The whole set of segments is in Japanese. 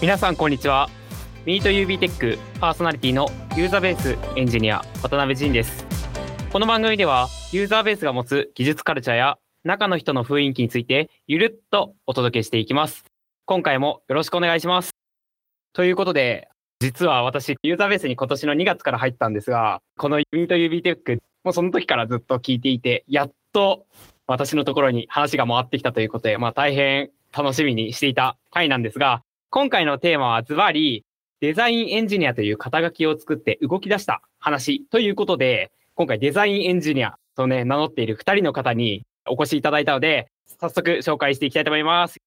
皆さんこんにちは。ミート UB テックパーソナリティのユーザーベースエンジニア渡辺仁です。この番組ではユーザーベースが持つ技術カルチャーや中の人の雰囲気についてゆるっとお届けしていきます。今回もよろしくお願いします。ということで実は私ユーザーベースに今年の2月から入ったんですがこのミート UB テックもうその時からずっと聞いていてやっと私のところに話が回ってきたということで、まあ大変楽しみにしていた回なんですが、今回のテーマはズバリ、デザインエンジニアという肩書きを作って動き出した話ということで、今回デザインエンジニアとね、名乗っている2人の方にお越しいただいたので、早速紹介していきたいと思います。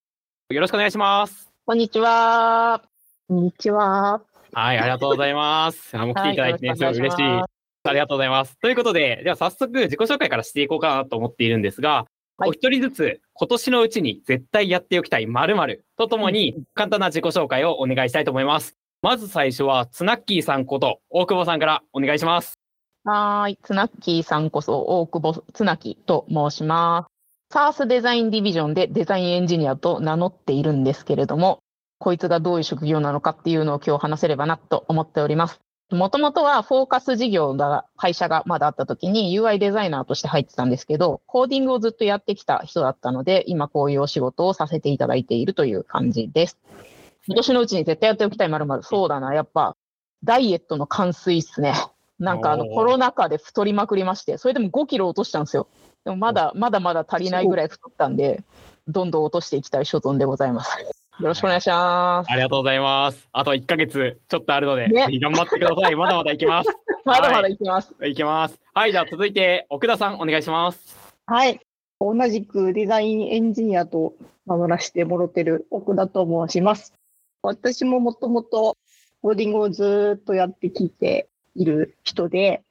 よろしくお願いします。こんにちは。こんにちは。はい、ありがとうございます。あもう来ていただいてね、すごい嬉しい。はありがとうございます。ということで、では早速自己紹介からしていこうかなと思っているんですが、はいお一人ずつ今年のうちに絶対やっておきたい〇〇とともに簡単な自己紹介をお願いしたいと思います。まず最初は、ツナッキーさんこと大久保さんからお願いします。はーい。つなっきーさんこそ、大久保つなきと申します。サースデザインディビジョンでデザインエンジニアと名乗っているんですけれども、こいつがどういう職業なのかっていうのを今日話せればなと思っております。もともとはフォーカス事業が、会社がまだあった時に UI デザイナーとして入ってたんですけど、コーディングをずっとやってきた人だったので、今こういうお仕事をさせていただいているという感じです。今年のうちに絶対やっておきたいまるまる。そうだな、やっぱ、ダイエットの完遂っすね。なんかあのコロナ禍で太りまくりまして、それでも5キロ落としたんですよ。でもまだまだまだ足りないぐらい太ったんで、どんどん落としていきたい所存でございます。よろしくお願いします。ありがとうございます。あと1ヶ月ちょっとあるので、ねぜひ頑張ってください。まだまだいきます。まだまだいきます。いきます。はい、じゃあ続いて奥田さんお願いします。はい。同じくデザインエンジニアと名乗らせてもろてる奥田と申します。私ももともとコーディングをずーっとやってきている人で、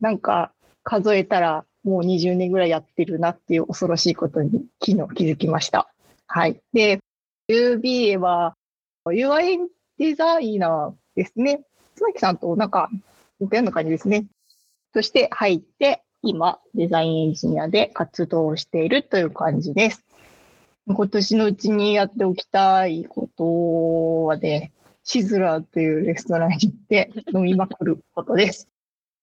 なんか数えたらもう20年ぐらいやってるなっていう恐ろしいことに昨日気づきました。はい。で、UBA は UI デザイナーですね。妻木さんとなんか似たような感じですね。そして入って、今、デザインエンジニアで活動しているという感じです。今年のうちにやっておきたいことはね、シズラーというレストランに行って飲みまくることです。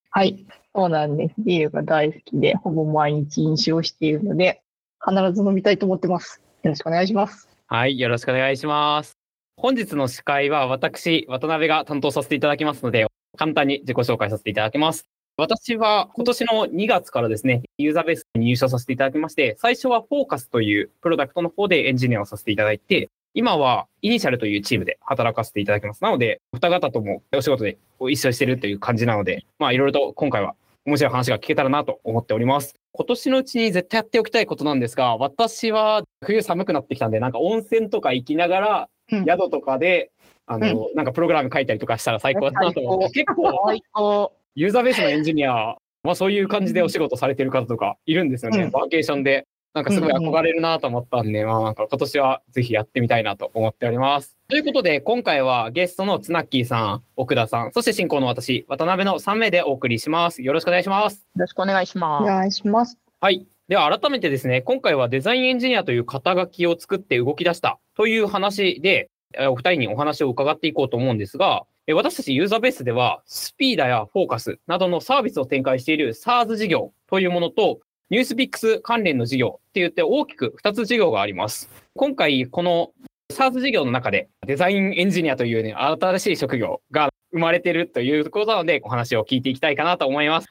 はい。そうなんです。ビールが大好きで、ほぼ毎日飲酒をしているので、必ず飲みたいと思ってます。よろしくお願いします。はい、よろしくお願いします。本日の司会は私、渡辺が担当させていただきますので、簡単に自己紹介させていただきます。私は今年の2月からですね、ユーザーベースに入社させていただきまして、最初はフォーカスというプロダクトの方でエンジニアをさせていただいて、今はイニシャルというチームで働かせていただきます。なので、お二方ともお仕事で一緒してるという感じなので、まあいろいろと今回は面白い話が聞けたらなと思っております。今年のうちに絶対やっておきたいことなんですが、私は冬寒くなってきたんで、なんか温泉とか行きながら、うん宿とかで、あの、なんかプログラム書いたりとかしたら最高だなと思って、結構。ユーザーベースのエンジニア、まあそういう感じでお仕事されてる方とかいるんですよね。うんワーケーションで。なんかすごい憧れるなと思ったんで、まあなんか今年はぜひやってみたいなと思っております。ということで、今回はゲストのツナッキーさん、奥田さん、そして進行の私、渡辺の3名でお送りします。よろしくお願いします。よろしくお願いしおます。願いします。はい。では改めてですね、今回はデザインエンジニアという肩書きを作って動き出したという話で、えーお二人にお話を伺っていこうと思うんですが、えー私たちユーザーベースでは、スピーダやフォーカスなどのサービスを展開している SARS 事業というものと、ニュースピックス関連の事業って言って大きく2つ事業があります。今回、この SARS 事業の中でデザインエンジニアというね、新しい職業が生まれてるということなので、お話を聞いていきたいかなと思います。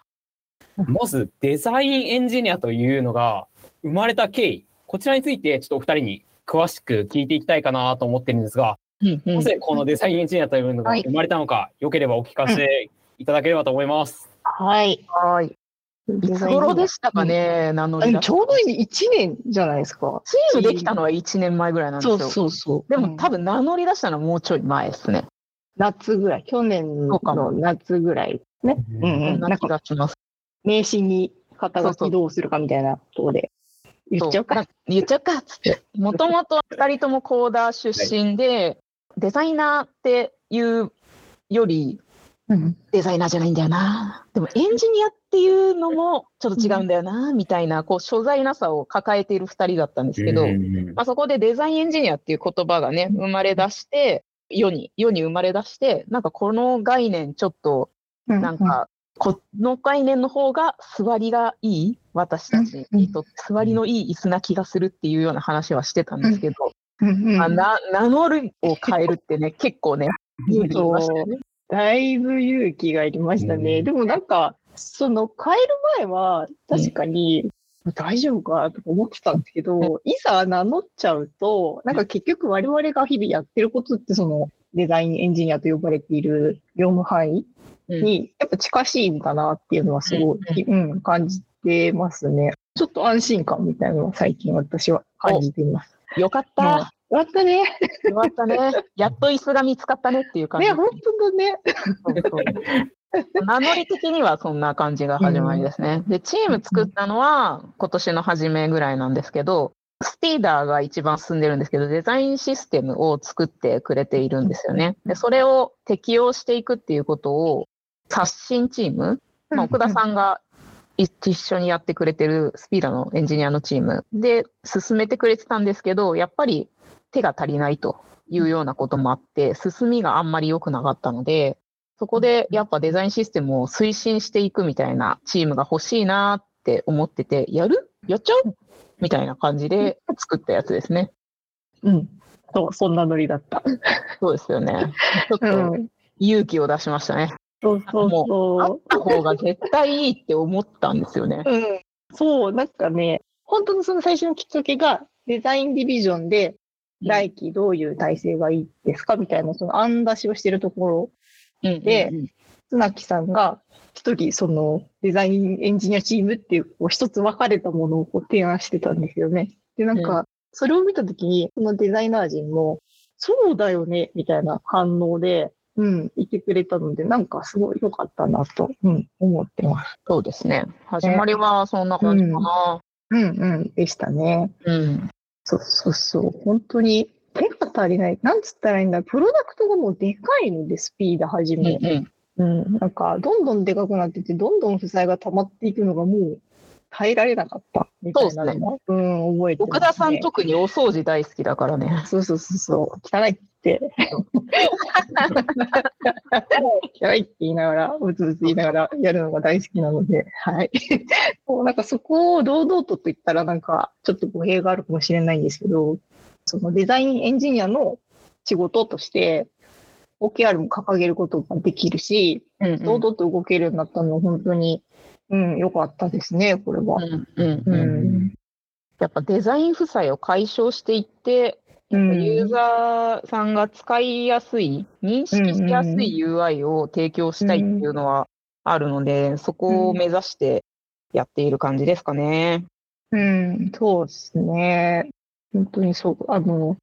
まず、デザインエンジニアというのが生まれた経緯、こちらについてちょっとお二人に詳しく聞いていきたいかなと思ってるんですが、なぜこのデザインエンジニアというのが生まれたのか、よければお聞かせいただければと思います。はい。はい。いつ頃でしたかね、名乗あでもり出しちょうどいい1年じゃないですか。チームできたのは1年前ぐらいなんですよ。そうそうそう。でうんも多分名乗り出したのはもうちょい前ですね。夏ぐらい、去年の夏ぐらいね。うんそうんん。なんかがします。名刺に肩書きどうするかみたいなところで言っちゃうか。そ言っちゃうかっつって。もともと2人ともコーダー出身で、デザイナーっていうより、うん。デザイナーじゃないんだよな。でもエンジニアっていうのもちょっと違うんだよな、みたいな、こう、所在なさを抱えている2人だったんですけど、うん。まあ、そこでデザインエンジニアっていう言葉がね、生まれ出して、世に、世に生まれ出して、なんかこの概念ちょっと、なんか、この概念の方が座りがいい私たちにとって座りのいい椅子な気がするっていうような話はしてたんですけど、まあ、な名乗るを変えるってね、結構ね、勇気いりましたよね。だいぶ勇気がいりましたね。うんでもなんか、その変える前は確かに、大丈夫かとか思ってたんですけど、いざ名乗っちゃうと、なんか結局我々が日々やってることってそのデザインエンジニアと呼ばれている業務範囲うんにやっぱ近しいんだなっていうのはすごい、うん、感じてますね。ちょっと安心感みたいなのは最近私は感じています。よかっうんた。終わったね。よかったね。やっと椅子が見つかったねっていう感じ。ね、本当だね。そうそう名乗り的にはそんな感じが始まりですね。で、チーム作ったのは今年の初めぐらいなんですけど、スピーダーが一番進んでるんですけど、デザインシステムを作ってくれているんですよね。で、それを適用していくっていうことを、刷新チーム、まあ、奥田さんがい一緒にやってくれてるスピーダーのエンジニアのチームで進めてくれてたんですけど、やっぱり手が足りないというようなこともあって、進みがあんまり良くなかったので、そこでやっぱデザインシステムを推進していくみたいなチームが欲しいなって思ってて、やる？やっちゃう？みたいな感じで作ったやつですね。うん。そう、そんなノリだった。そうですよね。ちょっうとん。勇気を出しましたね。そうそうあそった方が絶対いいって思ったんですよね。う。うん。そう、なんかね、本当のその最初のきっかけが、デザインディビジョンで、来期どういう体制がいいですかみたいな、その案出しをしてるところ、うんでうんうん綱木さんが一人、そのデザインエンジニアチームっていう、こう一つ分かれたものをこう提案してたんですよね。で、なんうか、それを見たときに、そのデザイナー陣も、そうだよね、みたいな反応で、うん、言ってくれたので、なんかすごい良かったなと、うん、思ってます。そうですね。始まりはそんな感じかな。うん、うん、でしたね。うん。そうそうそう。本当に、手が足りない。なんつったらいいんだ。プロダクトがもうでかいので、スピード始め。うんうん。なんか、どんどんでかくなってて、どんどん負債が溜まっていくのがもう耐えられなかった。みたいなのも、うん、覚えてます、ね。奥田さん特にお掃除大好きだからね。そうそうそうそう。汚いって。汚いって言いながら、うつうつ言いながらやるのが大好きなので、はい。もうなんかそこを堂々とと言ったらなんかちょっと語弊があるかもしれないんですけど、そのデザインエンジニアの仕事として、OKR も掲げることができるし、うん堂々と動けるようになったのは本当に、うん、良かったですね、これは。うんうんううんん。やっぱデザイン負債を解消していって、うんユーザーさんが使いやすい、認識しやすい UI を提供したいっていうのはあるので、そこを目指してやっている感じですかね。うん、そうですね。本当にそう。あの、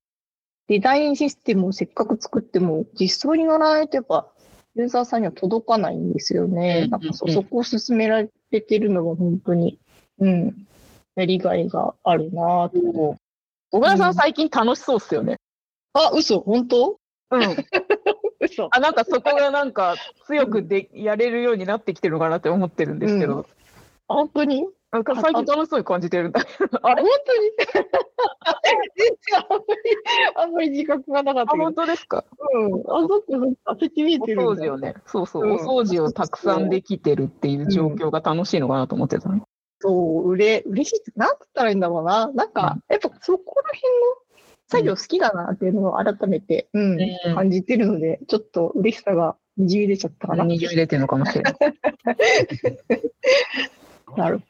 デザインシステムをせっかく作っても、実装に乗らないとやっぱ、ユーザーさんには届かないんですよね。うんなんかそうんそこを進められてるのが本当に、うん、やりがいがあるなぁと。小倉さうんん最近楽しそうっすよね。あ、嘘本当？うん。嘘。あ、なんかそこがなんか強くでやれるようになってきてるのかなって思ってるんですけど、本当に？なんか最近楽しそうに感じてるんだけど。あれ本当に？全 然あんまり、あんまり自覚がなかったあ、本。当ですか？うん。あ、そっかそっか。そっち見えおてるんだ。掃除をね、そうそう、うんお掃除をたくさんできてるっていう状況が楽しいのかなと思ってたの。そう、うれ、嬉しいって、なんつったらいいんだろうな。なんか、やっぱそこら辺の作業好きだなっていうのを改めて、うん、うん感じてるので、ちょっと嬉しさがにじみ出ちゃったかな。二重出てるのかもしれない。なる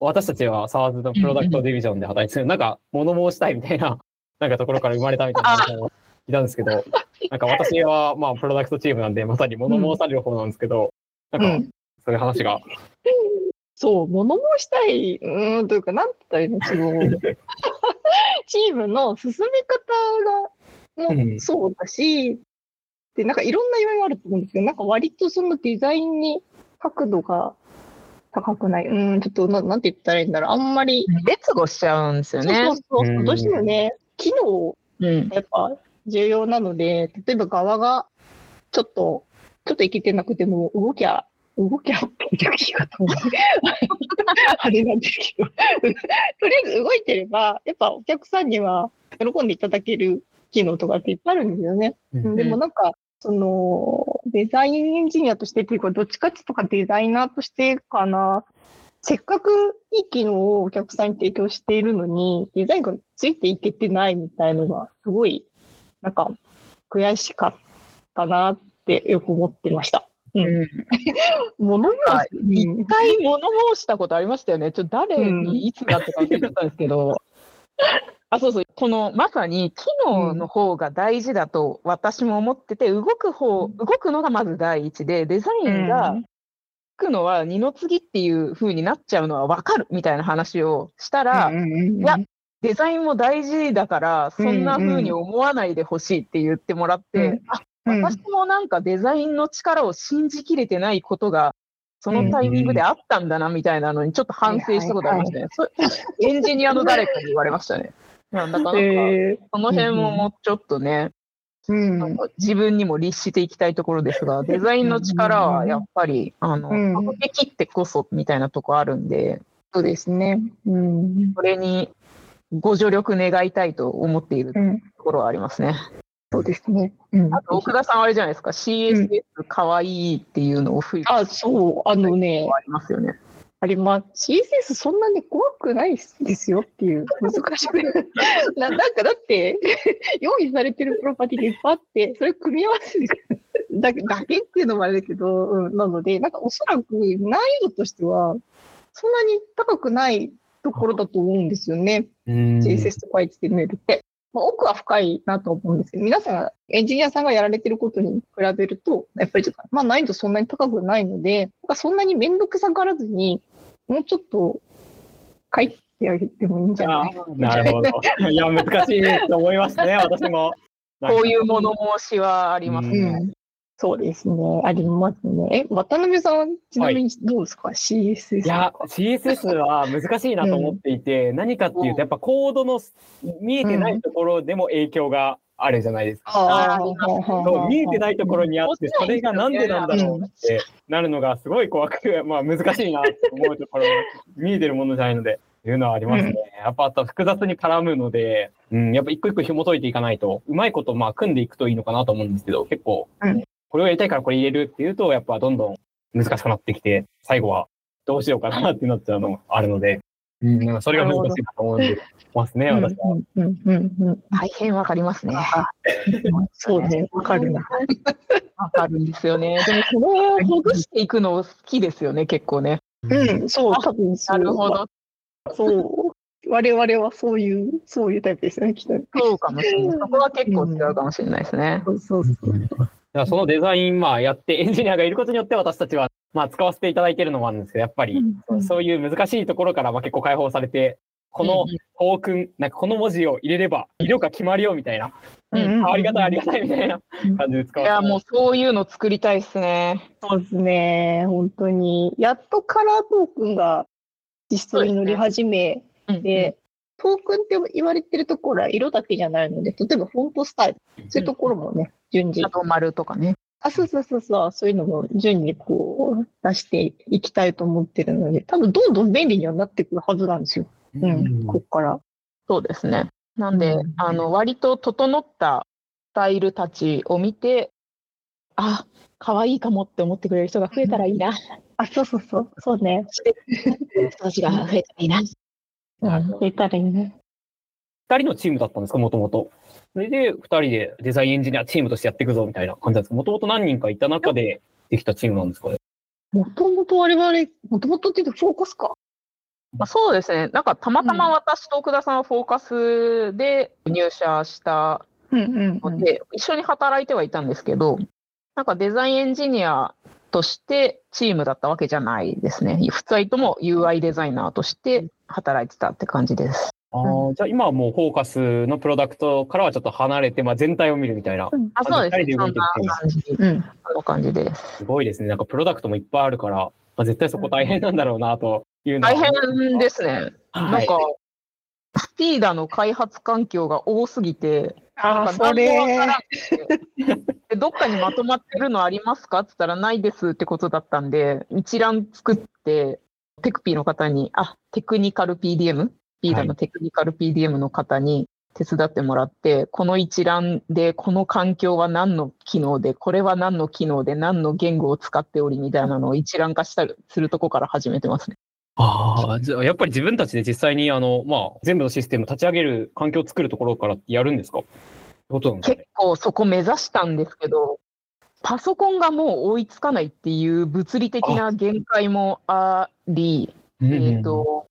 私たちはサワーズのプロダクトディビジョンで働いてる、なんか物申したいみたいな、なんかところから生まれたみたいないたんですけど、なんか私はまあプロダクトチームなんで、まさに物申される方なんですけど、うなんかん。そういう話が。そう、物申したい、うーん、というか、なんつったらいいの、その、チームの進め方が、うんもそうだし、で、なんかいろんな要因があると思うんですけど、なんか割とそのデザインに角度が高くない？うん、ちょっとな、なんて言ったらいいんだろう。あんまり、劣後しちゃうんですよねそう。そうそうう、んどうしてもね、機能うん。やっぱ重要なので、例えば側がちょっと、ちょっといけてなくても、動きゃ、動きゃって言う言い方もあれなんですけど、とりあえず動いてれば、やっぱお客さんには喜んでいただける機能とかっていっぱいあるんですよね。うんでもなんか、その、デザインエンジニアとしてっていうか、どっちかっていうとデザイナーとしてかな。せっかくいい機能をお客さんに提供しているのに、デザインがついていけてないみたいのが、すごい、なんか、悔しかったなってよく思ってました。うん。物申はいし、一回物申したことありましたよね。ちょっと誰にいつだってか忘れちゃったんですけど。あ、そうそう。このまさに機能の方が大事だと私も思ってて、動く方、動くのがまず第一で、デザインが動くのは二の次っていう風になっちゃうのは分かるみたいな話をしたら、うんうんうんいやデザインも大事だから、そんな風に思わないでほしいって言ってもらって、うんあ、うん私もなんかデザインの力を信じきれてないことが、そのタイミングであったんだなみたいなのにちょっと反省したことありましたね。そ エンジニアの誰かに言われましたね。なんだかなんか、えその辺ももうちょっとね、ん自分にも律していきたいところですが、デザインの力はやっぱり、あの、うん完璧ってこそみたいなとこあるんで、そうですね。うん。それにご助力願いたいと思っているうん。ところはありますね。そうですね。うん。あと、奥田さんはあれじゃないですか、CSS かわいいっていうのを吹いてあ、そう、あのね、ありますよね。あります。CSS そんなに怖くないですよっていう、難しくな。なんかだって、用意されてるプロパティがいっぱいあって、それ組み合わせてだだけっていうのもあれだけど、うん、なので、なんかおそらく難易度としては、そんなに高くないところだと思うんですよね。うん CSS とか HTML って。まあ、奥は深いなと思うんですけど、皆さんが、エンジニアさんがやられてることに比べると、やっぱりちょっと、まあ難易度そんなに高くないので、なんかそんなにめんどくさがらずに、もうちょっと書いてあげてもいいんじゃあない？ーなるほど。いや、難しいと思いますね、私も。こういう物申しはありますうね。うん。そうですね。ありますね。え、渡辺さんはちなみにどうですか、?CSS。いや、CSS は難しいなと思っていて、何かっていうと、やっぱコードの見えてないところでも影響があるじゃないですか。そう見えてないところにあって、それがなんでなんだろうってなるのがすごい怖く、まあ難しいなと思うところ、見えてるものじゃないので、いうのはありますね。やっぱあと複雑に絡むので、うん、やっぱ一個一個紐解いていかないと、うまいことまあ組んでいくといいのかなと思うんですけど、結構、うんこれをやりたいからこれ入れるっていうと、やっぱどんどん難しくなってきて、最後はどうしようかなってなっちゃうのもあるので、うん、なんかそれが難しいなと思うんでますね、私は。うんうんうんうん。大変わかりますね。そうね、わかるな。わかるんですよね。でも、それをほぐしていくの好きですよね、結構ね。うん、そう。なるほど。そう。我々はそういう、そういうタイプですよね、きっと。そうかもしれない。そこは結構違うかもしれないですね。そうそうそう。そのデザイン、まあやって、エンジニアがいることによって私たちは、まあ使わせていただいているのもあるんですけど、やっぱり、うん。そういう難しいところからまあ結構解放されて、このトークン、なんかこの文字を入れれば、色が決まるよみたいな、うんうん。ありがたいありがたいみたいな感じで使わいや、もうそういうの作りたいですね。そうですね、本当に。やっとカラートークンが実装に乗り始めうん。て、トークンって言われてるところは色だけじゃないので、例えばフォントスタイル、そういうところもね、順次あ。と丸とかね。あ、そうそうそうそう、そういうのも順にこう出していきたいと思ってるので、多分どんどん便利にはなってくるはずなんですよ。うん、こっから。そうですね。なんで、うんあの、割と整ったスタイルたちを見て、あ、可愛いかもって思ってくれる人が増えたらいいな。あ、そうそうそう、そうね。人たちが増えたらいいな。うん、増えたらいいね。二人のチームだったんですか、もともと。それで、二人でデザインエンジニアチームとしてやっていくぞみたいな感じなんですか？もともと何人かいた中でできたチームなんですか？ね。もともと我々、もともとって言うとフォーカスか。まあ、そうですね。なんかたまたま私と奥田さんはフォーカスで入社したうんうんので、一緒に働いてはいたんですけど、なんかデザインエンジニアとしてチームだったわけじゃないですね。二人とも UI デザイナーとして働いてたって感じです。ああ、じゃあ今はもうフォーカスのプロダクトからはちょっと離れて、まあ全体を見るみたいな。あ、そうですね。で動いてるう感じ。うん。その感じです。すごいですね。なんかプロダクトもいっぱいあるから、まあ、絶対そこ大変なんだろうなというのは。大変ですね。はないんか、スピーダの開発環境が多すぎて、ああ、それどっかにまとまってるのありますか？って言ったらないですってことだったんで、一覧作って、テクピーの方に、あ、テクニカル PDM? スピーダのテクニカル PDM の方に、手伝ってもらって、この一覧で、この環境は何の機能で、これは何の機能で、何の言語を使っておりみたいなのを一覧化したりするとこから始めてますね。ああ、じゃあやっぱり自分たちで実際にあの、まあ、全部のシステム立ち上げる環境を作るところからやるんですか？ね結構そこ目指したんですけど、パソコンがもう追いつかないっていう物理的な限界もあり、うんうんえっ、と、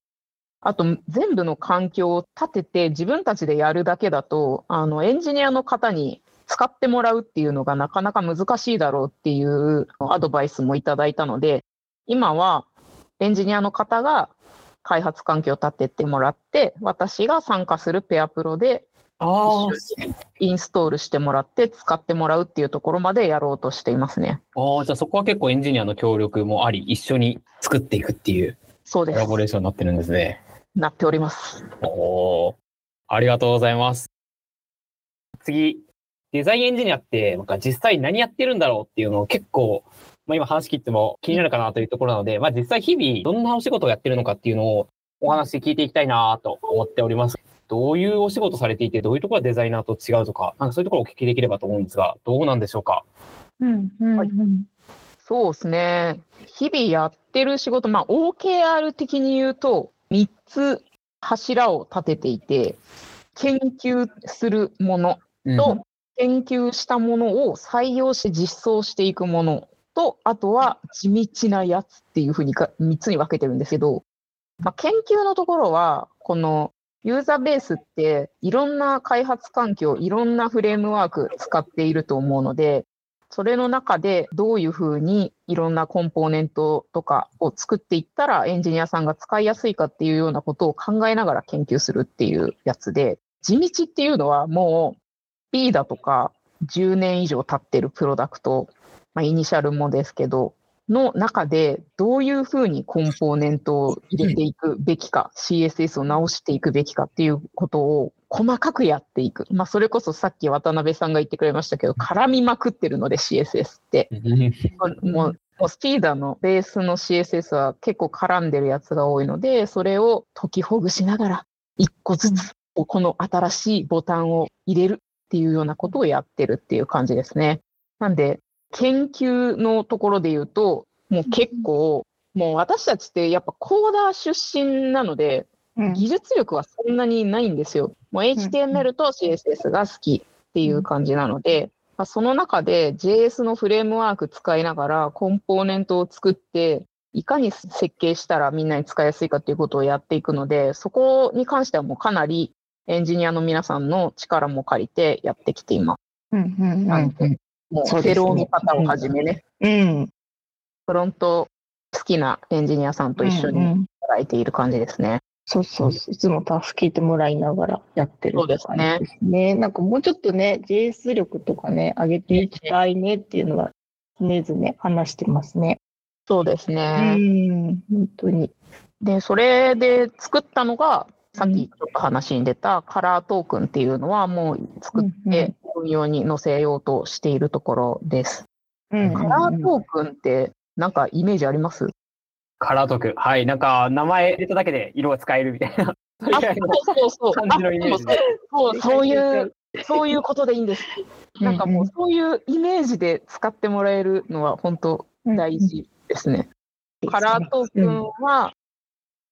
あと全部の環境を立てて自分たちでやるだけだと、あの、エンジニアの方に使ってもらうっていうのがなかなか難しいだろうっていうアドバイスもいただいたので、今はエンジニアの方が開発環境を立ててもらって、私が参加するペアプロであインストールしてもらって使ってもらうっていうところまでやろうとしていますね。あ、ああ、じゃあそこは結構エンジニアの協力もあり、一緒に作っていくっていうそうですコラ。ボレーションになってるんですね。なっております。おーありがとうございます。次、デザインエンジニアって、なんか実際何やってるんだろうっていうのを結構、まあ今話聞いても気になるかなというところなので、まあ実際日々どんなお仕事をやってるのかっていうのをお話聞いていきたいなと思っております。どういうお仕事されていて、どういうところがデザイナーと違うとか、なんかそういうところをお聞きできればと思うんですが、どうなんでしょうか？うんうんはい。そうですね。日々やってる仕事、まあ OKR 的に言うと、3つ柱を立てていて、研究するものと、研究したものを採用して実装していくものと、あとは地道なやつっていうふうにか3つに分けてるんですけど、まあ、研究のところは、このユーザーベースっていろんな開発環境、いろんなフレームワーク使っていると思うので、それの中でどういうふうにいろんなコンポーネントとかを作っていったらエンジニアさんが使いやすいかっていうようなことを考えながら研究するっていうやつで、地道っていうのはもう B だとか10年以上経ってるプロダクト、まあ、イニシャルもですけど、の中でどういうふうにコンポーネントを入れていくべきか、CSS を直していくべきかっていうことを細かくやっていく。まあ、それこそさっき渡辺さんが言ってくれましたけど、絡みまくってるので CSS って。もう、もうスピーダーのベースの CSS は結構絡んでるやつが多いので、それを解きほぐしながら、一個ずつ、この新しいボタンを入れるっていうようなことをやってるっていう感じですね。なんで、研究のところで言うと、もう結構、もう私たちってやっぱコーダー出身なので、うん。技術力はそんなにないんですよ。もう HTML と CSS が好きっていう感じなので、まあその中で JS のフレームワーク使いながらコンポーネントを作って、いかに設計したらみんなに使いやすいかっていうことをやっていくので、そこに関してはもうかなりエンジニアの皆さんの力も借りてやってきています。うんうんうそうですねフェローの方をはじめね、うん。フロント好きなエンジニアさんと一緒にうんうん働いている感じですね。そうそうそう、いつも助けてもらいながらやってるそうですね感じですね。なんかもうちょっとね、JS 力とかね、上げていきたいねっていうのは常々話してますね。そうですうね。ん、本当に。で、それで作ったのが、さっきちょっと話に出たカラートークンっていうのはもう作って運用に載せようとしているところです。うんカラートークンってなんかイメージあります？カラートーク。はい。なんか、名前入れただけで色が使えるみたいな。そうそうそう。感じのイメージで。そう、そういう、そういうことでいいんです。なんかもううんそういうイメージで使ってもらえるのは本当大事ですね。カラートークンは、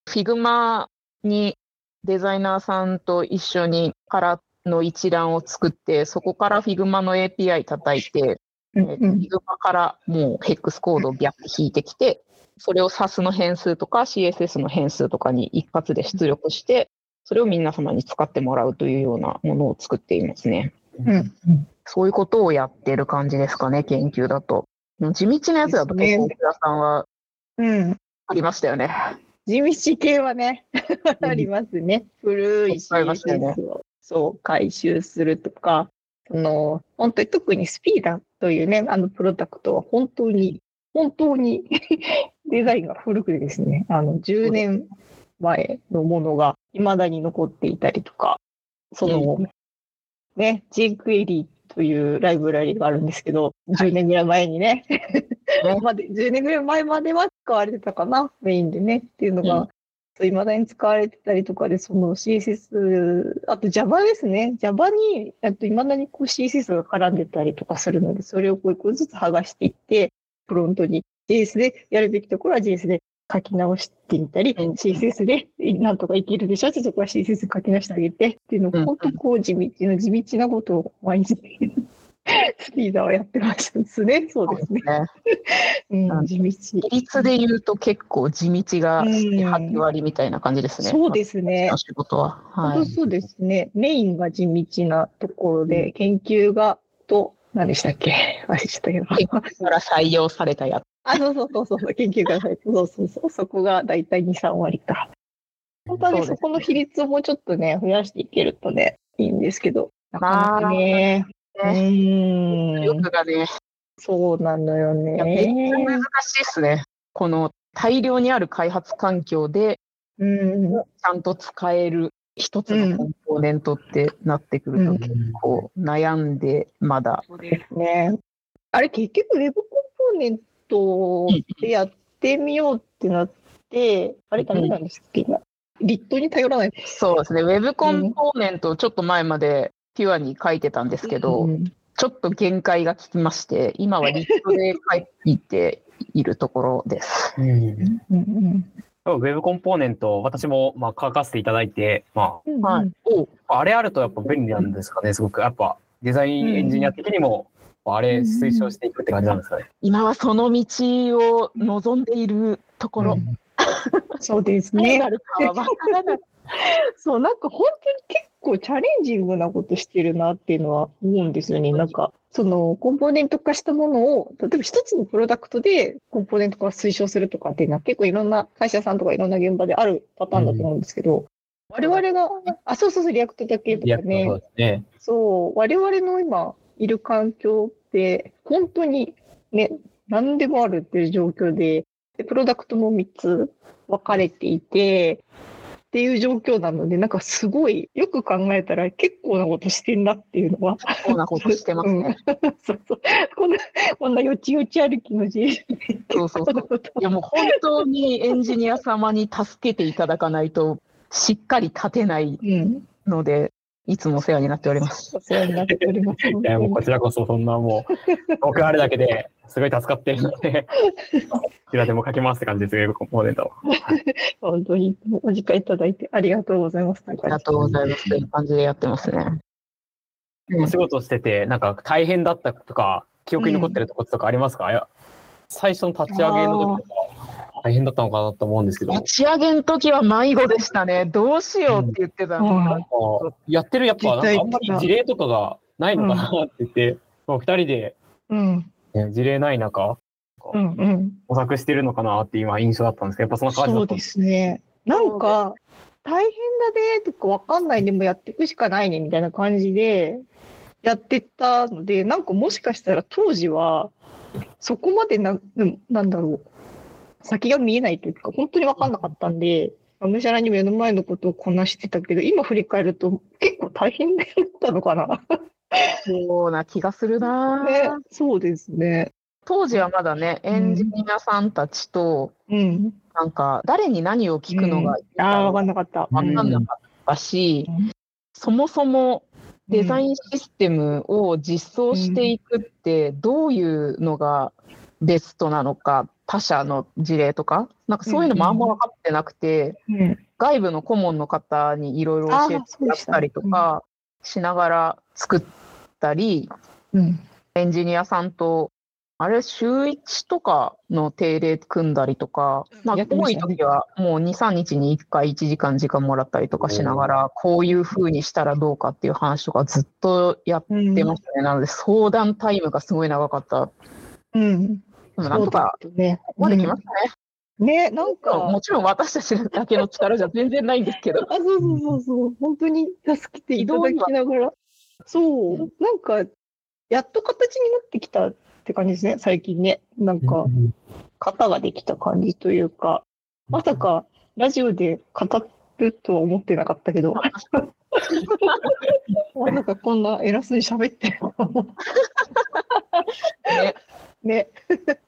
Figma にデザイナーさんと一緒にカラーの一覧を作って、そこから Figma の API 叩いて、Figma からもう HEX コードをビャッて引いてきて、それを SAS の変数とか CSS の変数とかに一発で出力して、それを皆様に使ってもらうというようなものを作っていますね。うんうんそういうことをやってる感じですかね、研究だと。地道なやつだと結構、です奥田さんはうん。ありましたよね。地道系はね、ありますね。古いありましたよね CSS をそう回収するとか、その本当に特にスピーダーというね、あのプロダクトは本当に、本当に デザインが古くてですね、あの10年前のものが未だに残っていたりとか、その、ね、jQuery というライブラリがあるんですけど、10年ぐらい前にね、まで10年ぐらい前までは使われてたかな、メインでね、っていうのうん。が、いまだに使われてたりとかで、その CSS、あと Java ですね。Java に、いまだにこう CSS が絡んでたりとかするので、それをこう一個ずつ剥がしていって、フロントに JS でやるべきところは JS で書き直してみたり、うん。CSS でなんとかいけるでしょってそこは CSS 書き直してあげてっていうのを、うん。本当こう地道な地道なことを毎日スピーダーはやってましたですね。そうですね。ね。うん、地道。比率で言うと結構地道がうん8割みたいな感じですね。そうですね。仕事は。はい。そうですね。メインが地道なところで、研究がと、何でしたっけ？忘れちゃったけど。から採用されたやつ。あ、そうそうそうそう、研究が入って、そうそうそう、そこがだいたい2、3割か。本当はねそこの比率をもうちょっとね、増やしていけるとね、いいんですけど、なかなかね、うーん、力がね、そうなのよいやめっちゃね。難しいですね。この大量にある開発環境でうん、ちゃんと使える一つのコンポーネントってなってくるとうん結構悩んでまだ。ね。あれ、結局、ウェブコンポーネントでやってみようってなって、あれ、ダメなんですっけ、今。リットに頼らない。そうですね。ウェブコンポーネントをちょっと前までピュアに書いてたんですけど、うんちょっと限界がききまして、今はリットで書いているところです。うんうんウェブコンポーネント、私もまあ書かせていただいて、まうんはい。あ、あれあるとやっぱ便利なんですかね、すごく。やっぱデザインエンジニア的にも、あれ推奨していくって感じなんですかね。今はその道を望んでいるところ。そうですねな。るかはわからない。そう、なんか本当に結構チャレンジングなことしてるなっていうのは思うんですよね。なんか、そのコンポーネント化したものを、例えば一つのプロダクトでコンポーネント化を推奨するとかっていうのは結構いろんな会社さんとかいろんな現場であるパターンだと思うんですけど、我々が、あ、そうそうそう、 React だけとかねそ、うですね。そう、我々の今いる環境って、本当にね、何でもあるっていう状況で、でプロダクトも3つ分かれていて、っていう状況なので、なんかすごい、よく考えたら結構なことしてんなっていうのは。こんなことしてますね。そうそう。こんな、こんなよちよち歩きの自由そうそうそう。いやもう本当にエンジニア様に助けていただかないと、しっかり立てないうん。ので、いつもお世話になっております。お世話になっております。いや、もうこちらこそそんなもう、僕あれだけですごい助かってるので、こちらでも書きますって感じです、ウェブコンポーネント。本当にお時間いただいてありがとうございます。ありがとうございます。という感じでやってますね。お仕事してて、なんか大変だったとか、記憶に残ってるところとかありますか、いや最初の立ち上げの時とか、大変だったのかなと思うんですけど、立ち上げの時は迷子でしたね。どうしようって言ってたうんの。なんかやってるやっぱ、あんまり事例とかがないのかなって言って、もう 二人で、うん。ね、事例ない中、うんうん。模索してるのかなって今印象だったんですけど、やっぱそんな感じだったんでそうですすね。なんか、大変だねとかわかんないでもやっていくしかないねみたいな感じでやってたので、なんかもしかしたら当時は、そこまでな、うんなんだろう、先が見えないというか、本当にわかんなかったんで、がむしゃらに目の前のことをこなしてたけど、今振り返ると結構大変だったのかな。そうな気がするな、ね、そうですね。当時はまだね、エンジニアさんたちと、うん。なんか、誰に何を聞くのがいいああ、わかかんなかった。分かんなかったし、うんそもそもデザインシステムを実装していくって、どういうのがベストなのか、他社の事例とか、なんかそういうのもあんま分かってなくて、うん。外部の顧問の方にいろいろ教えてもらったりとかしながら作ったり、うん。エンジニアさんと、あれ、週1とかの定例組んだりとか、まあ、多い時はもう2、3日に1回1時間時間もらったりとかしながら、こういう風にしたらどうかっていう話とかずっとやってましたね。なので、相談タイムがすごい長かった。うん。でもなんとか、そうだね。ここまで来ましたね。ね、なんか、もちろん私たちだけの力じゃ全然ないんですけど。あ、そうそうそうそう、本当に助けていただきながら、そう、なんか、やっと形になってきたって感じですね、最近ね。なんか、型ができた感じというか、まさかラジオで語るとは思ってなかったけど、まさかこんな偉そうに喋って。るのねね。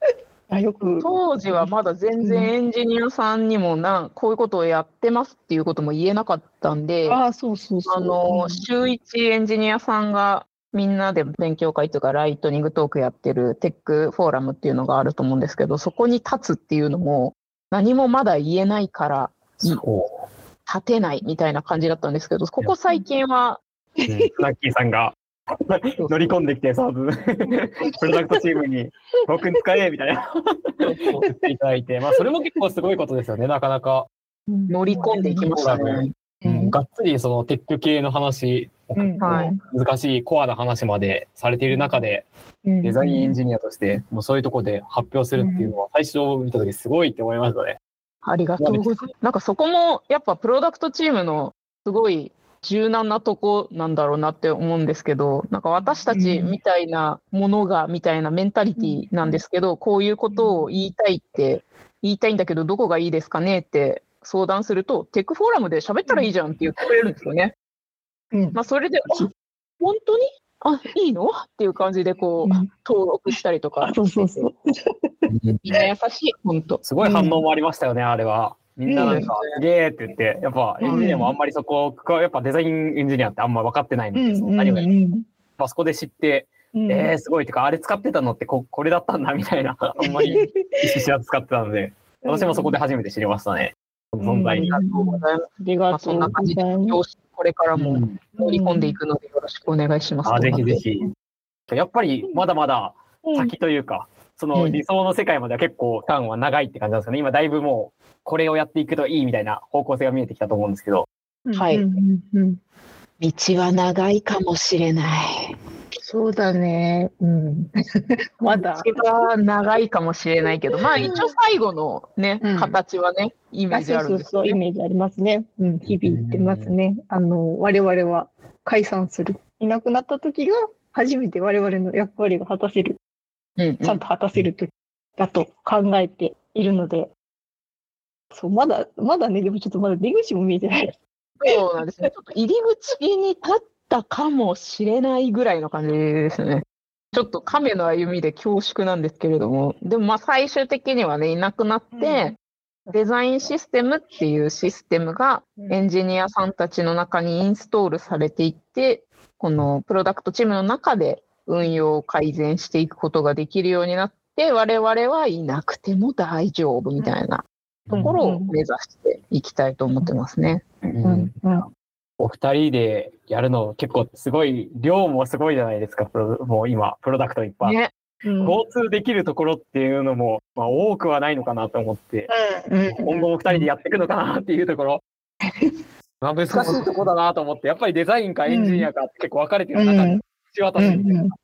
あよく。当時はまだ全然エンジニアさんにもな、こういうことをやってますっていうことも言えなかったんで、ああ、そうそうそう。あの、週一エンジニアさんがみんなで勉強会というかライトニングトークやってるテックフォーラムっていうのがあると思うんですけど、そこに立つっていうのも何もまだ言えないからそ立てないみたいな感じだったんですけど、ここ最近は、う。うんラッキーさんが 乗り込んできて、サーズ、プロダクトチームに、僕に使え、みたいな、言っていただいて、まあ、それも結構すごいことですよね、なかなか。乗り込んでいきましたね。うん、がっつりそのテック系の話、うん。はい。難しいコアな話までされている中で、デザインエンジニアとして、もうそういうところで発表するっていうのは、最初見たときすごいって思いましたね。ありがとうございます。なんかそこもやっぱプロダクトチームのすごい柔軟なとこなんだろうなって思うんですけど、なんか私たちみたいなものがみたいなメンタリティなんですけど、こういうことを言いたいって、言いたいんだけどどこがいいですかねって相談すると、テックフォーラムで喋ったらいいじゃんって言ってくれるんですよね。うんまあそれで、あ本当に？あ、いいの？っていう感じでこう、うん登録したりとかあ、そうそうそう。みんな優しい、本当。すごい反応もありましたよね、あれは。みんななんか、うんすげえって言って、やっぱエンジニアもあんまりそこ、やっぱデザインエンジニアってあんま分かってないんで、その何がいいあそこで知って、うんえー、すごいってか、あれ使ってたのってここれだったんだみたいな、あんまり意識しな使ってたので、私もそこで初めて知りましたね。存在に。ありがとうございます。ありがとうございます。これからもうん乗り込んでいくのでよろしくお願いします。あぜひぜひ。やっぱりまだまだ先というか、その理想の世界までは結構ターンは長いって感じなんですよね。今だいぶもう、これをやっていくといいみたいな方向性が見えてきたと思うんですけど。はいうんうんうん道は長いかもしれない。そうだね。うん。まだ。道は長いかもしれないけど、まあ一応最後のね、うん形はね、イメーあジあるそうそうそう、イ。メージありますね。うん、日々言ってますね。あの、我々は解散する。いなくなった時が、初めて我々の役割が果たせる、ちゃんと果たせる時だと考えているので、そう、まだ、まだね、でもちょっとまだ出口も見えてない。そうなんですね。ちょっと入り口に立ったかもしれないぐらいの感じですね。ちょっと亀の歩みで恐縮なんですけれども、でもまあ最終的にはね、いなくなって、デザインシステムっていうシステムがエンジニアさんたちの中にインストールされていって、このプロダクトチームの中で運用を改善していくことができるようになって、我々はいなくても大丈夫みたいなところを目指していきたいと思ってますね。お二人でやるの結構すごい、量もすごいじゃないですか、もう今、プロダクトいっぱい。ね。うん。共通できるところっていうのも、まあ、多くはないのかなと思って、うん。今後も二人でやっていくのかなっていうところ。まあ難しいところだなと思って、やっぱりデザインかエンジニアかって結構分かれてる中で、口渡しみたいな、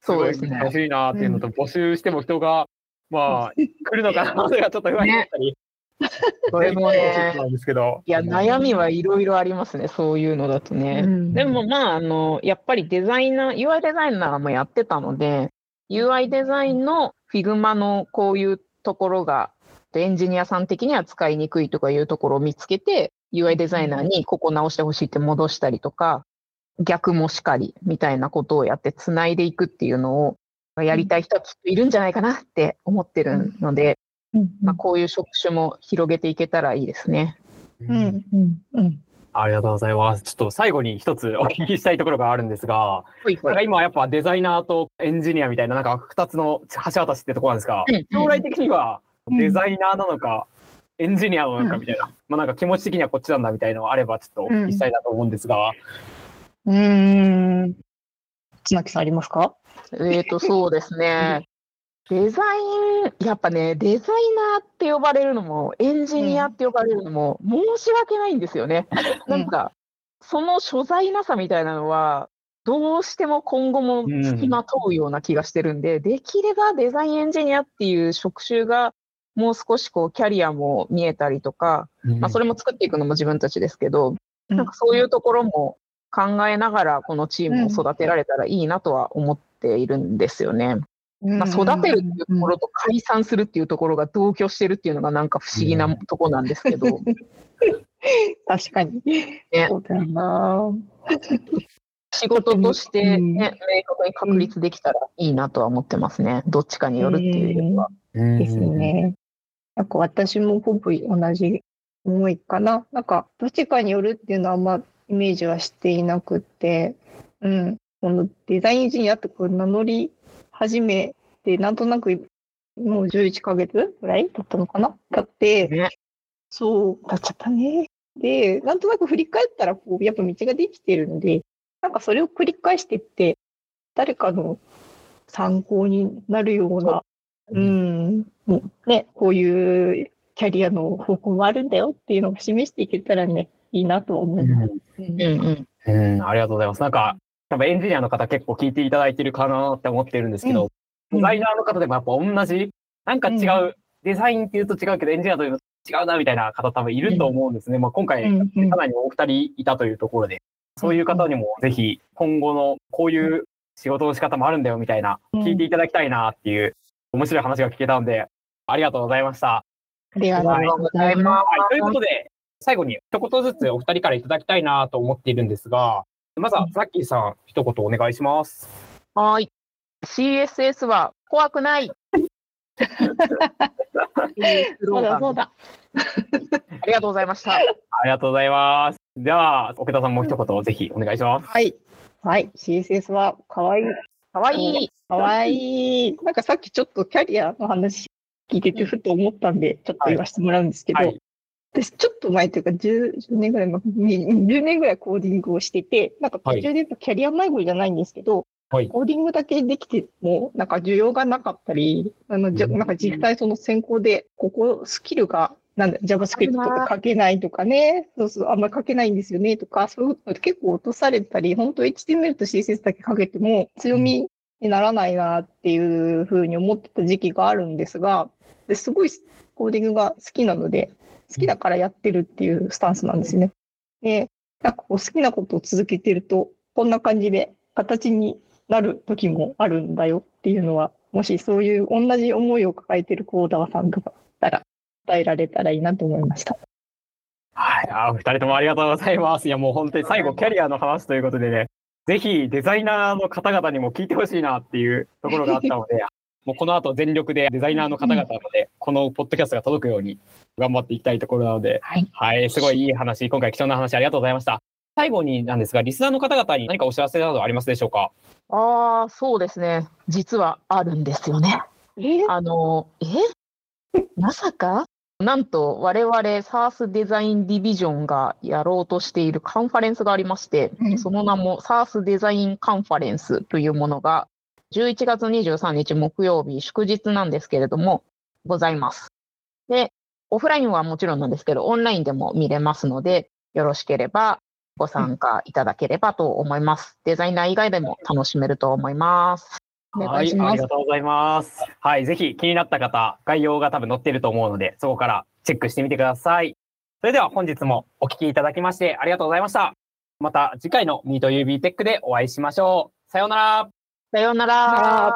すごいそうですね。難しいなっていうのと、募集しても人が、まあ、来るのかなそれがちょっと不安になったり、それもねそうなんですけど。いや、悩みはいろいろありますね、そういうのだとね。うん。でもまあ、あの、やっぱりデザイナー、UI デザイナーもやってたので、UI デザインの Figma のこういうところが、エンジニアさん的には使いにくいとかいうところを見つけて、UI デザイナーにここ直してほしいって戻したりとか、逆もしかりみたいなことをやって繋いでいくっていうのをやりたい人はきっといるんじゃないかなって思ってるので、うんまあ、こういう職種も広げていけたらいいですね。うん。うん。うん。ありがとうございます。ちょっと最後に一つお聞きしたいところがあるんですが、ほいほなんか今やっぱデザイナーとエンジニアみたいななんか二つの橋渡しってところなんですが、うん将来的にはうんデザイナーなのか、エンジニアなのかみたいな、まあなんか気持ち的にはこっちなんだみたいなのがあればちょっとお聞きしたいなと思うんですが、うーん。綱木さんありますか？えっ、と、そうですね。デザイン、やっぱね、デザイナーって呼ばれるのも、エンジニアって呼ばれるのも、申し訳ないんですよね。なんか、その所在なさみたいなのは、どうしても今後も付きまとうような気がしてるんで、できればデザインエンジニアっていう職種が、もう少しこう、キャリアも見えたりとか、まあ、それも作っていくのも自分たちですけど、うんなんかそういうところも考えながら、このチームを育てられたらいいなとは思っているんですよね。まあ、育てるっていうところと解散するっていうところが同居してるっていうのがなんか不思議なとこなんですけど、確かに。ねそうだよな。仕事としてね、うん明確に確立できたらいいなとは思ってますね。どっちかによるっていうよりは。ですね。なんか私もほぼ同じ思いかな。なんか、どっちかによるっていうのはあんまイメージはしていなくって、うん。このデザインエンジニアってこう名乗り始めて、なんとなくもう11ヶ月ぐらい経ったのかな？経って、ねそう、経っちゃったね。で、なんとなく振り返ったら、こう、やっぱ道ができてるので、なんかそれを繰り返していって、誰かの参考になるような、うん、もうね、こういうキャリアの方向もあるんだよっていうのを示していけたらね、いいなとは思います。うんうん。うん、ありがとうございます。なんか、多分エンジニアの方結構聞いていただいてるかなって思ってるんですけど、うんデザイナーの方でもやっぱ同じ、なんか違う、うデザインっていうと違うけど、エンジニアというと違うなみたいな方多分いると思うんですね。まあ今回、かなりお二人いたというところで、そういう方にもぜひ今後のこういう仕事の仕方もあるんだよみたいな、うん聞いていただきたいなっていう面白い話が聞けたので、ありがとうございました。ありがとうございまはい、ということで、最後に一言ずつお二人からいただきたいなと思っているんですが、まずはザッキーさん、一言お願いします。はーい。CSS は怖くない。す。そうだそうだ。ありがとうございました。ありがとうございます。では、奥田さんも一言ぜひお願いします。はい。はい。CSS はかわいい。かわいい。かわいい。なんかさっきちょっとキャリアの話聞いててふと思ったんで、ちょっと言わせてもらうんですけど、はい。私ちょっと前というか10、10年ぐらい前に、10年ぐらいコーディングをしてて、なんか途中でやっぱキャリア迷子じゃないんですけど、はい。コーディングだけできても、なんか需要がなかったり、あの、じゃうん。なんか実際その先行で、ここスキルが、なんだ、JavaScript とか書けないとかね、そうそう、あんまり書けないんですよねとか、そういうの結構落とされたり、本当 HTML と CSS だけ書けても強みにならないなっていうふうに思ってた時期があるんですが、ですごいコーディングが好きなので、好きだからやってるっていうスタンスなんですね。で、なんかこう好きなことを続けてると、こんな感じで形になる時もあるんだよっていうのは、もしそういう同じ思いを抱えてるコーダーさんとかたら、伝えられたらいいなと思いました。はい。あ、二人ともありがとうございます。いや、もう本当に最後、キャリアの話ということでね、ぜひデザイナーの方々にも聞いてほしいなっていうところがあったので、もうこの後全力でデザイナーの方々まで、このポッドキャストが届くように頑張っていきたいところなので、はい。はい、すごいいい話、今回貴重な話ありがとうございました。最後になんですが、リスナーの方々に何かお知らせなどありますでしょうか？ああ、そうですね。実はあるんですよね。え？あの、え？まさか？なんと我々 SARS デザインディビジョンがやろうとしているカンファレンスがありまして、うんその名も SARS デザインカンファレンスというものが11月23日木曜日祝日なんですけれどもございます。で、オフラインはもちろんなんですけど、オンラインでも見れますので、よろしければご参加いただければと思います。デザイナー以外でも楽しめると思います。はい、ありがとうございます。はい、ぜひ気になった方、概要が多分載っていると思うので、そこからチェックしてみてください。それでは本日もお聞きいただきましてありがとうございました。また次回の Meet UB テックでお会いしましょう。さようなら。さようなら。